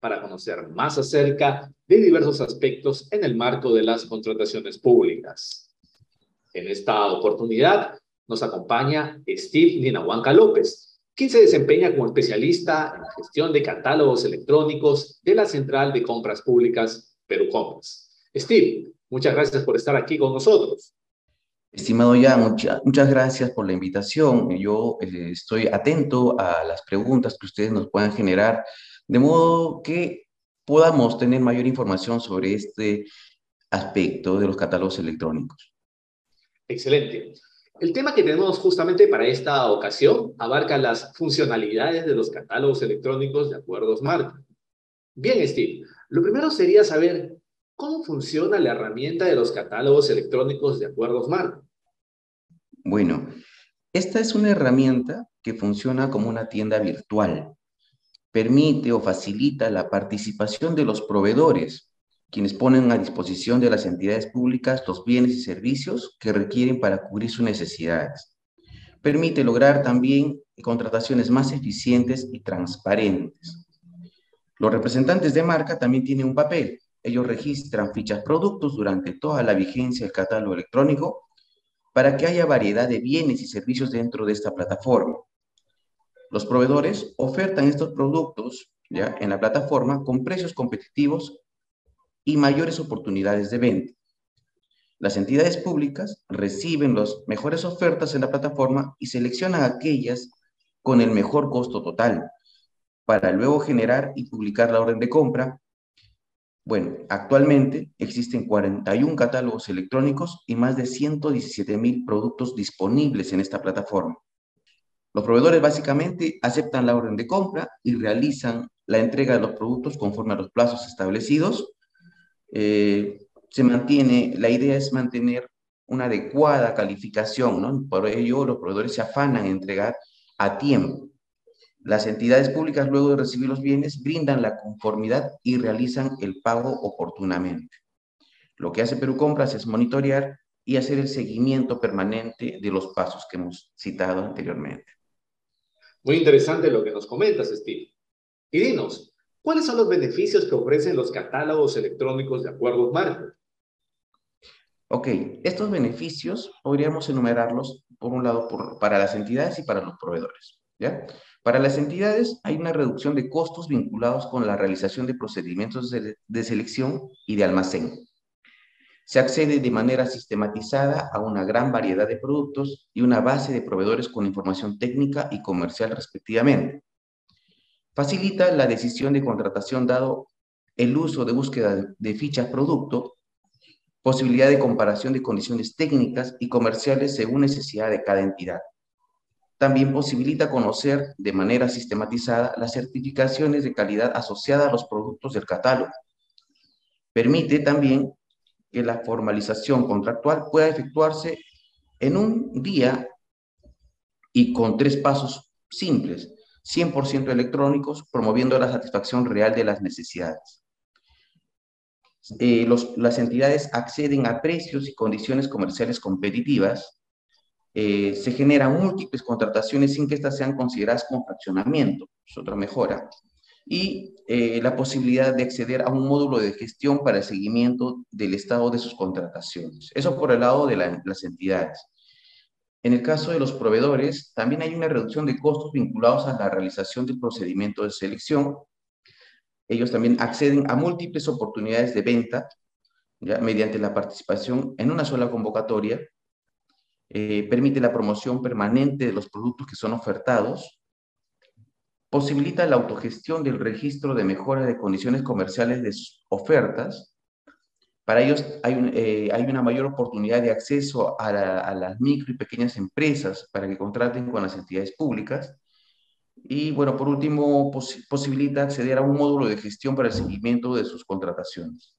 para conocer más acerca de diversos aspectos en el marco de las contrataciones públicas. En esta oportunidad nos acompaña Steve Ninahuanca López, quien se desempeña como especialista en gestión de catálogos electrónicos de la Central de Compras Públicas Perú Compras. Steve, muchas gracias por estar aquí con nosotros. Estimado ya, muchas gracias por la invitación. Yo eh, estoy atento a las preguntas que ustedes nos puedan generar de modo que podamos tener mayor información sobre este aspecto de los catálogos electrónicos. Excelente. El tema que tenemos justamente para esta ocasión abarca las funcionalidades de los catálogos electrónicos de acuerdos marco. Bien, Steve, lo primero sería saber cómo funciona la herramienta de los catálogos electrónicos de acuerdos marco. Bueno, esta es una herramienta que funciona como una tienda virtual permite o facilita la participación de los proveedores, quienes ponen a disposición de las entidades públicas los bienes y servicios que requieren para cubrir sus necesidades. Permite lograr también contrataciones más eficientes y transparentes. Los representantes de marca también tienen un papel. Ellos registran fichas productos durante toda la vigencia del catálogo electrónico para que haya variedad de bienes y servicios dentro de esta plataforma. Los proveedores ofertan estos productos ¿ya? en la plataforma con precios competitivos y mayores oportunidades de venta. Las entidades públicas reciben las mejores ofertas en la plataforma y seleccionan aquellas con el mejor costo total para luego generar y publicar la orden de compra. Bueno, actualmente existen 41 catálogos electrónicos y más de 117 mil productos disponibles en esta plataforma. Los proveedores básicamente aceptan la orden de compra y realizan la entrega de los productos conforme a los plazos establecidos. Eh, se mantiene, la idea es mantener una adecuada calificación, ¿no? Por ello, los proveedores se afanan en entregar a tiempo. Las entidades públicas, luego de recibir los bienes, brindan la conformidad y realizan el pago oportunamente. Lo que hace Perú Compras es monitorear y hacer el seguimiento permanente de los pasos que hemos citado anteriormente. Muy interesante lo que nos comentas, Steve. Y dinos, ¿cuáles son los beneficios que ofrecen los catálogos electrónicos de acuerdos marco? Ok, estos beneficios podríamos enumerarlos, por un lado, para las entidades y para los proveedores. ¿ya? Para las entidades hay una reducción de costos vinculados con la realización de procedimientos de selección y de almacén se accede de manera sistematizada a una gran variedad de productos y una base de proveedores con información técnica y comercial respectivamente. Facilita la decisión de contratación dado el uso de búsqueda de fichas producto, posibilidad de comparación de condiciones técnicas y comerciales según necesidad de cada entidad. También posibilita conocer de manera sistematizada las certificaciones de calidad asociadas a los productos del catálogo. Permite también que la formalización contractual pueda efectuarse en un día y con tres pasos simples, 100% electrónicos, promoviendo la satisfacción real de las necesidades. Eh, las entidades acceden a precios y condiciones comerciales competitivas, eh, se generan múltiples contrataciones sin que éstas sean consideradas como fraccionamiento, es otra mejora y eh, la posibilidad de acceder a un módulo de gestión para el seguimiento del estado de sus contrataciones. Eso por el lado de las entidades. En el caso de los proveedores, también hay una reducción de costos vinculados a la realización del procedimiento de selección. Ellos también acceden a múltiples oportunidades de venta mediante la participación en una sola convocatoria. Eh, permite la promoción permanente de los productos que son ofertados posibilita la autogestión del registro de mejora de condiciones comerciales de sus ofertas. Para ellos hay, eh, una mayor oportunidad de acceso a, las micro y pequeñas empresas para que contraten con las entidades públicas. Y bueno, por último, posibilita acceder a un módulo de gestión para el seguimiento de sus contrataciones.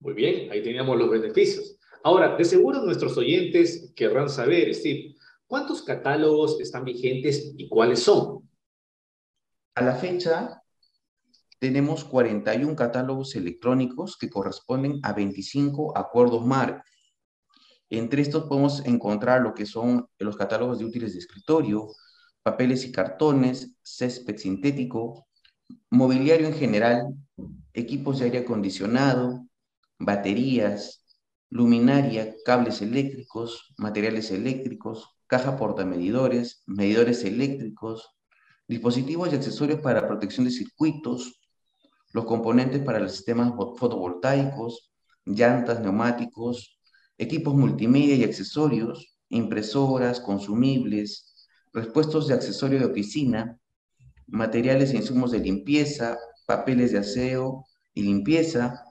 Muy bien, ahí teníamos los beneficios. Ahora, de seguro nuestros oyentes querrán saber, Steve, ¿cuántos catálogos están vigentes y cuáles son? A la fecha, tenemos 41 catálogos electrónicos que corresponden a 25 acuerdos marcos. Entre estos podemos encontrar lo que son los catálogos de útiles de escritorio, papeles y cartones, césped sintético, mobiliario en general, equipos de aire acondicionado, baterías, luminaria, cables eléctricos, materiales eléctricos, caja portamedidores, medidores eléctricos, dispositivos y accesorios para protección de circuitos, los componentes para los sistemas fotovoltaicos, llantas, neumáticos, equipos multimedia y accesorios, impresoras, consumibles, repuestos de accesorio de oficina, materiales e insumos de limpieza, papeles de aseo y limpieza,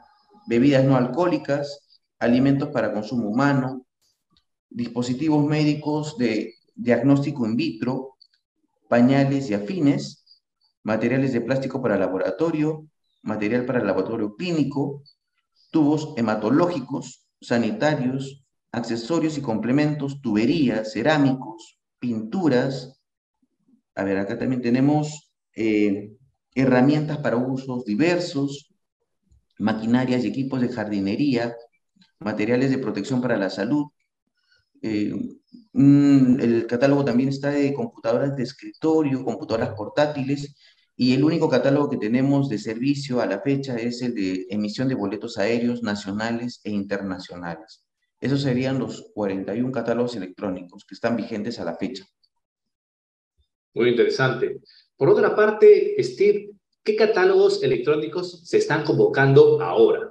bebidas no alcohólicas, alimentos para consumo humano, dispositivos médicos de diagnóstico in vitro, pañales y afines, materiales de plástico para laboratorio, material para laboratorio clínico, tubos hematológicos, sanitarios, accesorios y complementos, tuberías, cerámicos, pinturas. A ver, acá también tenemos eh, herramientas para usos diversos, maquinarias y equipos de jardinería, materiales de protección para la salud. Eh, el catálogo también está de computadoras de escritorio, computadoras portátiles, y el único catálogo que tenemos de servicio a la fecha es el de emisión de boletos aéreos nacionales e internacionales. Esos serían los 41 catálogos electrónicos que están vigentes a la fecha. Muy interesante. Por otra parte, Steve, ¿qué catálogos electrónicos se están convocando ahora?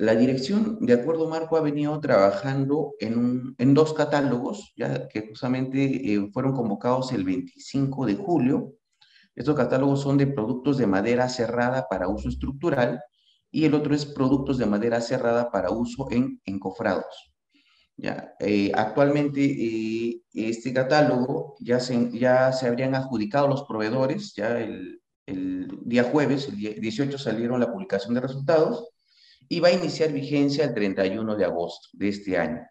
La dirección, de acuerdo Marco, ha venido trabajando en, dos catálogos, ya que justamente eh, fueron convocados el 25 de julio. Estos catálogos son de productos de madera cerrada para uso estructural y el otro es productos de madera cerrada para uso en encofrados. Eh, actualmente eh, este catálogo ya se, ya se habrían adjudicado los proveedores, ya el, el día jueves, el 18 salieron la publicación de resultados y va a iniciar vigencia el 31 de agosto de este año.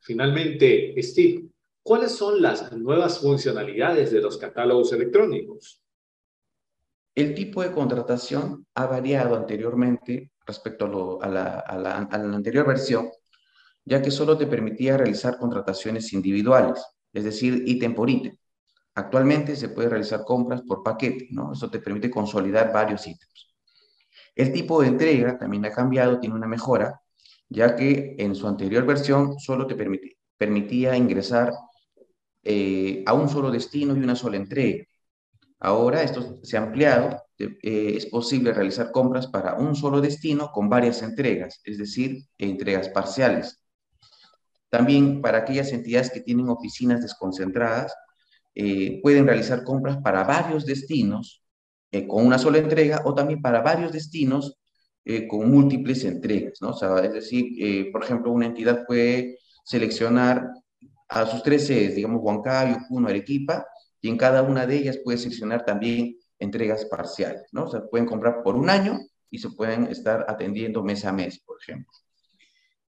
Finalmente, Steve, ¿cuáles son las nuevas funcionalidades de los catálogos electrónicos? El tipo de contratación ha variado anteriormente respecto a, la, anterior versión, ya que solo te permitía realizar contrataciones individuales, es decir, ítem por ítem. Actualmente se puede realizar compras por paquete, ¿no? Eso te permite consolidar varios ítems. El tipo de entrega también ha cambiado, tiene una mejora, ya que en su anterior versión solo te permitía, ingresar eh, a un solo destino y una sola entrega. Ahora esto se ha ampliado, eh, es posible realizar compras para un solo destino con varias entregas, es decir, entregas parciales. También para aquellas entidades que tienen oficinas desconcentradas, eh, pueden realizar compras para varios destinos eh, con una sola entrega o también para varios destinos con múltiples entregas, ¿no? es decir, por ejemplo, una entidad puede seleccionar a sus tres sedes, digamos Huancayo, Puno, Arequipa, y en cada una de ellas puede seleccionar también entregas parciales, ¿no? O pueden comprar por un año y se pueden estar atendiendo mes a mes, por ejemplo.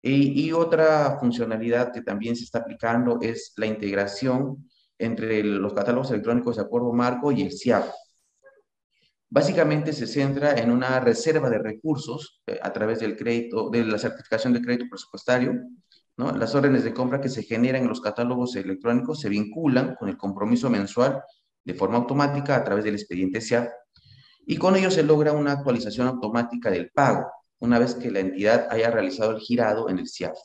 Y, otra funcionalidad que también se está aplicando es la integración entre los catálogos electrónicos de acuerdo marco y el CIAP. Básicamente se centra en una reserva de recursos eh, a través del crédito, de la certificación de crédito presupuestario, las órdenes de compra que se generan en los catálogos electrónicos se vinculan con el compromiso mensual de forma automática a través del expediente SIAP y con ello se logra una actualización automática del pago una vez que la entidad haya realizado el girado en el SIAP.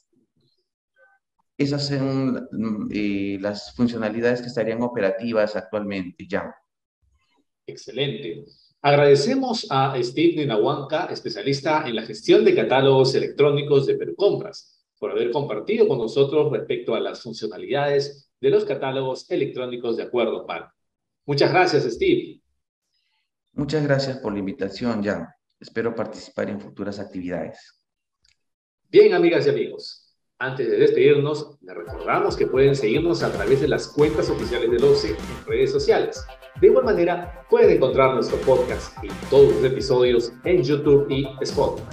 Esas son eh, las funcionalidades que estarían operativas actualmente ya. Excelente. Agradecemos a Steve Ninahuanca, especialista en la gestión de catálogos electrónicos de Percompras por haber compartido con nosotros respecto a las funcionalidades de los catálogos electrónicos de acuerdo PAN. Muchas gracias, Steve. Muchas gracias por la invitación, Jan. Espero participar en futuras actividades. Bien, amigas y amigos. Antes de despedirnos, les recordamos que pueden seguirnos a través de las cuentas oficiales del OCE en redes sociales. De igual manera, pueden encontrar nuestro podcast y todos los episodios en YouTube y Spotify.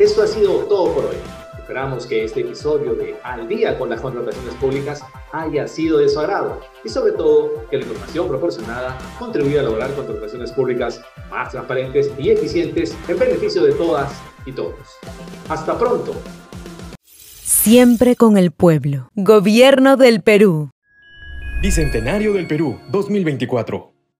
Esto ha sido todo por hoy. Esperamos que este episodio de Al día con las contrataciones públicas haya sido de su agrado y sobre todo que la información proporcionada contribuya a lograr contrataciones públicas más transparentes y eficientes en beneficio de todas y todos. Hasta pronto. Siempre con el pueblo. Gobierno del Perú. Bicentenario del Perú 2024.